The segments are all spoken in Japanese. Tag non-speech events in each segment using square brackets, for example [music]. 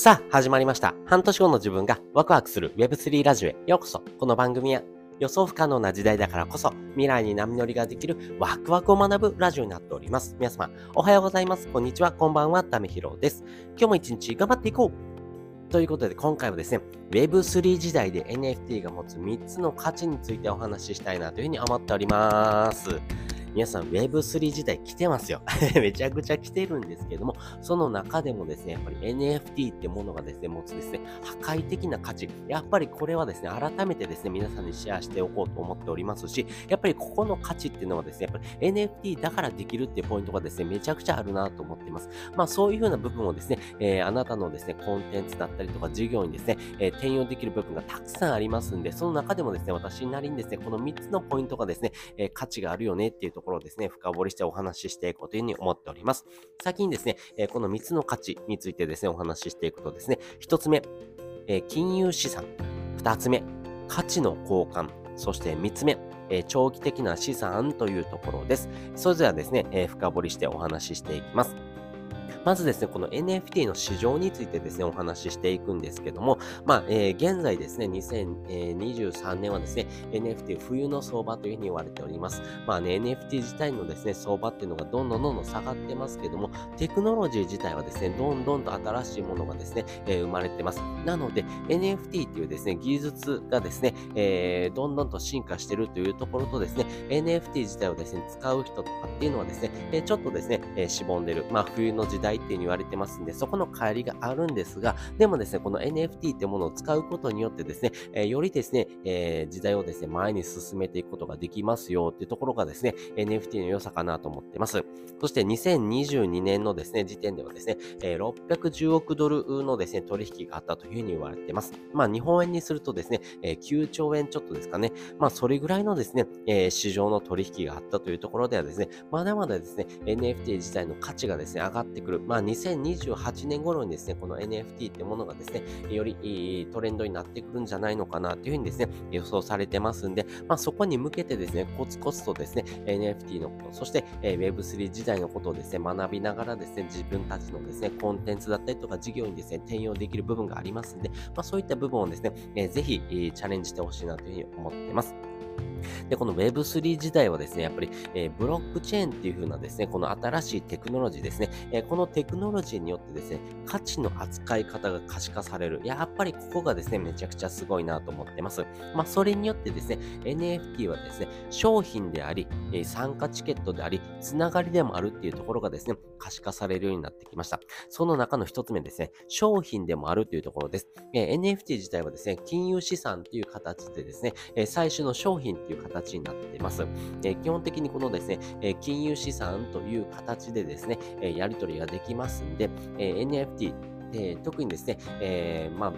さあ、始まりました。半年後の自分がワクワクする Web3 ラジオへようこそ。この番組は予想不可能な時代だからこそ未来に波乗りができるワクワクを学ぶラジオになっております。皆様、おはようございます。こんにちは。こんばんは。ためひろです。今日も一日頑張っていこうということで、今回はですね、Web3 時代で NFT が持つ3つの価値についてお話ししたいなというふうに思っております。皆さん Web3 時代来てますよ。[laughs] めちゃくちゃ来てるんですけども、その中でもですね、やっぱり NFT ってものがですね、持つですね、破壊的な価値。やっぱりこれはですね、改めてですね、皆さんにシェアしておこうと思っておりますし、やっぱりここの価値っていうのはですね、やっぱり NFT だからできるっていうポイントがですね、めちゃくちゃあるなと思っています。まあそういう風な部分をですね、えー、あなたのですね、コンテンツだったりとか事業にですね、えー、転用できる部分がたくさんありますんで、その中でもですね、私なりにですね、この3つのポイントがですね、えー、価値があるよねっていうとところをですね、深掘りしてお話ししていこうというふうに思っております。先にですね、えこの3つの価値についてですね、お話ししていくとですね、1つ目、え金融資産。2つ目、価値の交換。そして3つ目、え長期的な資産というところです。それではですね、え深掘りしてお話ししていきます。まずですね、この NFT の市場についてですね、お話ししていくんですけども、まあ、えー、現在ですね、2023年はですね、NFT 冬の相場というふうに言われております。まあね、NFT 自体のですね、相場っていうのがどんどんどんどん下がってますけども、テクノロジー自体はですね、どんどんと新しいものがですね、えー、生まれてます。なので、NFT っていうですね、技術がですね、えー、どんどんと進化してるというところとですね、NFT 自体をですね、使う人とかっていうのはですね、えちょっとですね、えしぼんでる。まあ、冬の時代代っていうに言われてますんで、そこの帰りがあるんですが、でもですね、この NFT ってものを使うことによってですね、えー、よりですね、えー、時代をですね、前に進めていくことができますよっていうところがですね、NFT の良さかなと思ってます。そして2022年のですね、時点ではですね、えー、610億ドルのですね、取引があったというふうに言われてます。まあ、日本円にするとですね、えー、9兆円ちょっとですかね。まあ、それぐらいのですね、えー、市場の取引があったというところではですね、まだまだですね、NFT 自体の価値がですね、上がってくる。まあ、2028年頃にですね、この NFT ってものがですね、よりトレンドになってくるんじゃないのかなというふうにですね、予想されてますんで、まあ、そこに向けてですね、コツコツとですね、NFT のこと、そして Web3 時代のことをですね、学びながらですね、自分たちのですね、コンテンツだったりとか事業にですね、転用できる部分がありますんで、まあ、そういった部分をですね、ぜひチャレンジしてほしいなというふうに思ってます。で、この Web3 時代はですね、やっぱり、えー、ブロックチェーンっていう風なですね、この新しいテクノロジーですね、えー、このテクノロジーによってですね、価値の扱い方が可視化される。やっぱりここがですね、めちゃくちゃすごいなと思ってます。まあ、それによってですね、NFT はですね、商品であり、えー、参加チケットであり、つながりでもあるっていうところがですね、可視化されるようになってきました。その中の一つ目ですね、商品でもあるというところです。え NFT 自体はですね、金融資産という形でですね、え最終の商品という形になっています。え基本的にこのですね、え金融資産という形でですね、えやり取りができますんで、え NFT、え特にですね、えまあ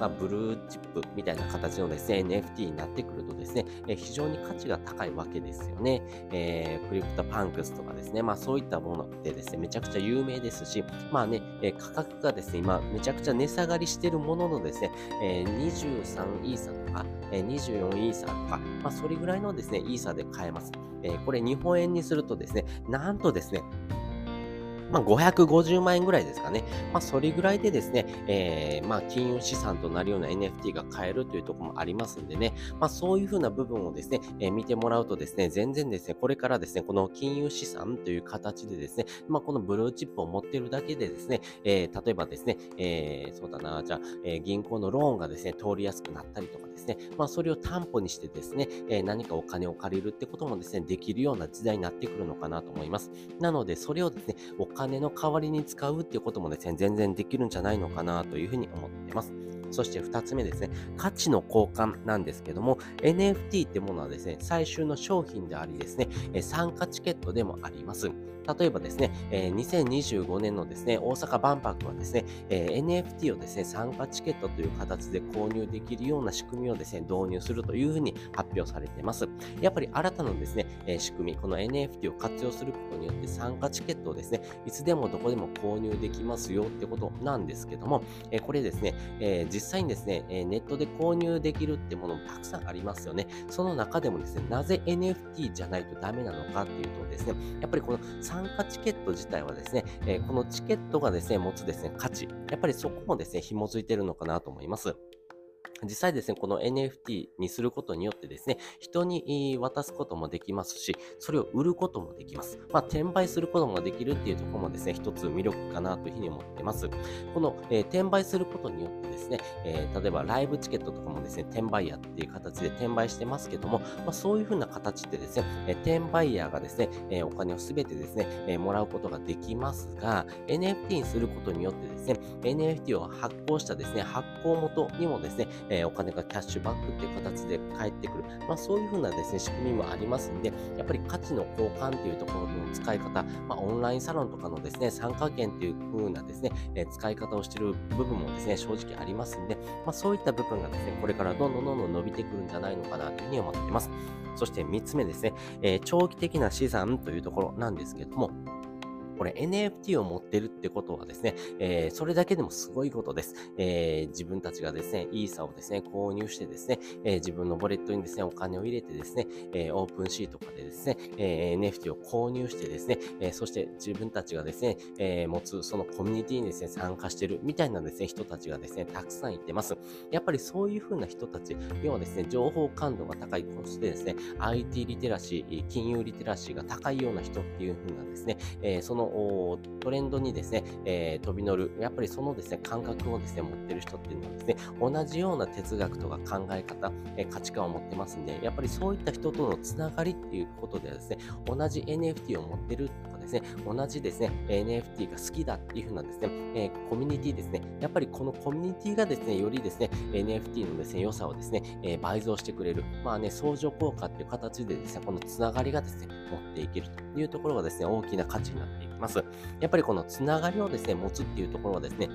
まあ、ブルーチップみたいな形のですね、NFT になってくるとですね、え非常に価値が高いわけですよね。えー、 CryptoPunks とかですね、まあそういったものってですね、めちゃくちゃ有名ですし、まあね、え価格がですね、今めちゃくちゃ値下がりしてるもののですね、えー、23イーサ、え、24イーサーとか、まあそれぐらいのですね、イーサで買えます。えー、これ日本円にするとですね、なんとですね、まあ、550万円ぐらいですかね。まあ、それぐらいでですね、えー、まあ、金融資産となるような NFT が買えるというところもありますんでね、まあ、そういうふうな部分をですね、えー、見てもらうとですね、全然ですね、これからですね、この金融資産という形でですね、まあ、このブルーチップを持ってるだけでですね、えー、例えばですね、えー、そうだな、じゃあ、えー、銀行のローンがですね、通りやすくなったりとかですね、まあ、それを担保にしてですね、えー、何かお金を借りるってこともですね、できるような時代になってくるのかなと思います。なので、それをですね、お金の代わりに使うっていうこともですね、全然できるんじゃないのかなというふうに思っています。そして2つ目ですね、価値の交換なんですけども、NFT ってものはですね、最終の商品でありですね、参加チケットでもあります。例えばですね、え、2025年のですね、大阪万博はですね、え、NFT をですね、参加チケットという形で購入できるような仕組みをですね、導入するというふうに発表されています。やっぱり新たなですね、え、仕組み、この NFT を活用することによって参加チケットをですね、いつでもどこでも購入できますよってことなんですけども、え、これですね、え、実際にですね、え、ネットで購入できるってものもたくさんありますよね。その中でもですね、なぜ NFT じゃないとダメなのかっていうとですね、やっぱりこの参参加チケット自体はですね、えー、このチケットがですね、持つですね、価値、やっぱりそこもですね、紐づいてるのかなと思います。実際ですね、この NFT にすることによってですね、人に渡すこともできますし、それを売ることもできます。まあ、転売することもできるっていうところもですね、一つ魅力かなというふうに思ってます。この、えー、転売することによってですね、えー、例えばライブチケットとかもですね、転売ヤーっていう形で転売してますけども、まあ、そういうふうな形でですね、えー、転売ヤーがですね、えお金をすべてですね、えもらうことができますが、NFT にすることによってですね、NFT を発行したですね、発行元にもですね、えお金がキャッシュバックっていう形で返ってくる。まあそういうふうなですね、仕組みもありますんで、やっぱり価値の交換っていうところの使い方、まあオンラインサロンとかのですね、参加券っていう風なですね、えー、使い方をしている部分もですね、正直ありますんで、まあそういった部分がですね、これからどんどんどんどん伸びてくるんじゃないのかなというふうに思っています。そして3つ目ですね、えー、長期的な資産というところなんですけども、これ NFT を持ってるってことはですね、えー、それだけでもすごいことです。えー、自分たちがですね、イーサをですね、購入してですね、えー、自分のボレットにですね、お金を入れてですね、えオープンシーとかでですね、え NFT を購入してですね、えそして自分たちがですね、え持つそのコミュニティにですね、参加してるみたいなですね、人たちがですね、たくさんいてます。やっぱりそういう風な人たち、要はですね、情報感度が高い、そしてですね、IT リテラシー、金融リテラシーが高いような人っていう風なですね、えそのトレンドにですね、えー、飛び乗る、やっぱりそのですね、感覚をですね、持ってる人っていうのはですね、同じような哲学とか考え方、えー、価値観を持ってますんで、やっぱりそういった人とのつながりっていうことではですね、同じ NFT を持ってるとかですね、同じですね、NFT が好きだっていう風なですね、えー、コミュニティですね、やっぱりこのコミュニティがですね、よりですね、NFT のですね、良さをですね、えー、倍増してくれる。まあね、相乗効果っていう形でですね、このつながりがですね、持っていけるというところがですね、大きな価値になっていきます。やっぱりこのつながりをですね、持つっていうところはですね、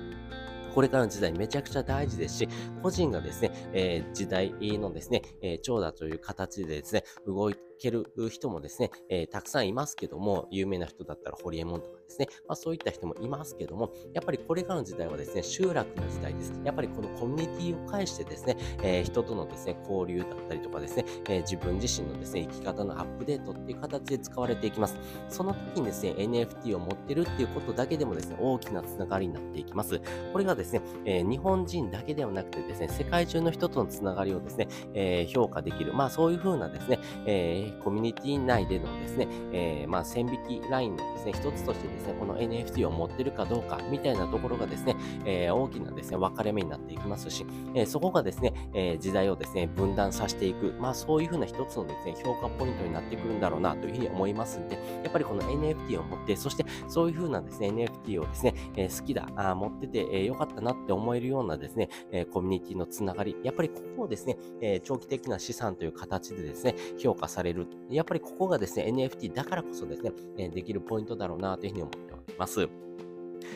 これからの時代めちゃくちゃ大事ですし、個人がですね、えー、時代のですね、えー、長打という形でですね、動いてける人もですね、えー、たくさんいますけども、有名な人だったらホリエモンとかですね、まあそういった人もいますけども、やっぱりこれからの時代はですね、集落の時代です。やっぱりこのコミュニティを介してですね、えー、人とのですね、交流だったりとかですね、えー、自分自身のですね、生き方のアップデートっていう形で使われていきます。その時にですね、NFT を持ってるっていうことだけでもですね、大きなつながりになっていきます。これがですね、えー、日本人だけではなくてですね、世界中の人とのつながりをですね、え評価できる。まあそういう風なですね、えコミュニティ内でのですね、えー、まあ、線引きラインのですね、一つとしてですね、この NFT を持ってるかどうかみたいなところがですね、えー、大きなですね、分かれ目になっていきますし、え、そこがですね、え時代をですね、分断させていく、まあ、そういうふうな一つのですね、評価ポイントになってくるんだろうなというふうに思いますんで、やっぱりこの NFT を持って、そしてそういうふうなですね、NFT をですね、え好きだ、あ持ってて、えー、よかったなって思えるようなですね、えコミュニティのつながり、やっぱりここをですね、え長期的な資産という形でですね、評価される。やっぱりここがですね、NFT だからこそですね、できるポイントだろうなというふうに思っております。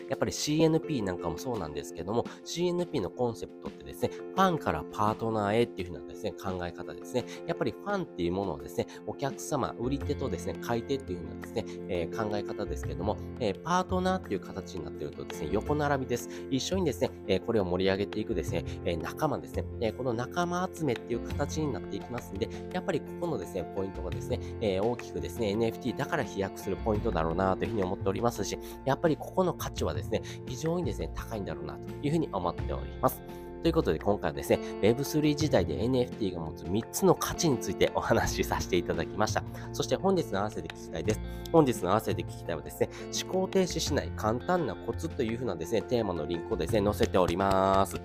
やっぱり CNP なんかもそうなんですけども、CNP のコンセプトってですね、ファンからパートナーへっていう風なですね、考え方ですね。やっぱりファンっていうものをですね、お客様、売り手とですね、買い手っていう風なですね、えー、考え方ですけども、えー、パートナーっていう形になってるとですね、横並びです。一緒にですね、えー、これを盛り上げていくですね、え仲間ですね、えこの仲間集めっていう形になっていきますんで、やっぱりここのですね、ポイントがですね、え大きくですね、NFT だから飛躍するポイントだろうなというふうに思っておりますし、やっぱりここの価値はですね、非常にですね、高いんだろうなというふうに思っております。ということで今回はですね、Web3 時代で NFT が持つ3つの価値についてお [laughs] 話しさせていただきました。そして本日の合わせて聞きたいです。本日の合わせて聞きたいはですね、思考停止しない簡単なコツというふうなですね、テーマのリンクをですね、載せております。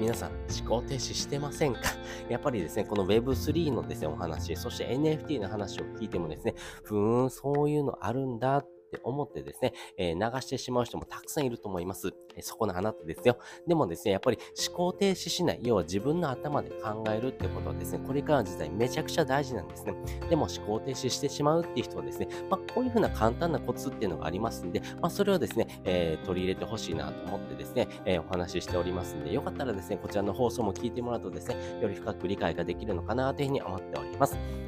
皆さん、思考停止してませんか？[laughs] やっぱりですね、この Web3 のですね、お話、そして NFT の話を聞いてもですね、ふーん、そういうのあるんだっって思ってですね、えー、流してしまう人もたくさんいると思います。えー、そこのあなたですよ。でもですね、やっぱり思考停止しない、要は自分の頭で考えるってことはですね、これからの時代めちゃくちゃ大事なんですね。でも思考停止してしまうっていう人はですね、まあ、こういうふうな簡単なコツっていうのがありますんで、まあ、それをですね、えー、取り入れてほしいなと思ってですね、えお話ししておりますんで、よかったらですね、こちらの放送も聞いてもらうとですね、より深く理解ができるのかなというふうに思っております。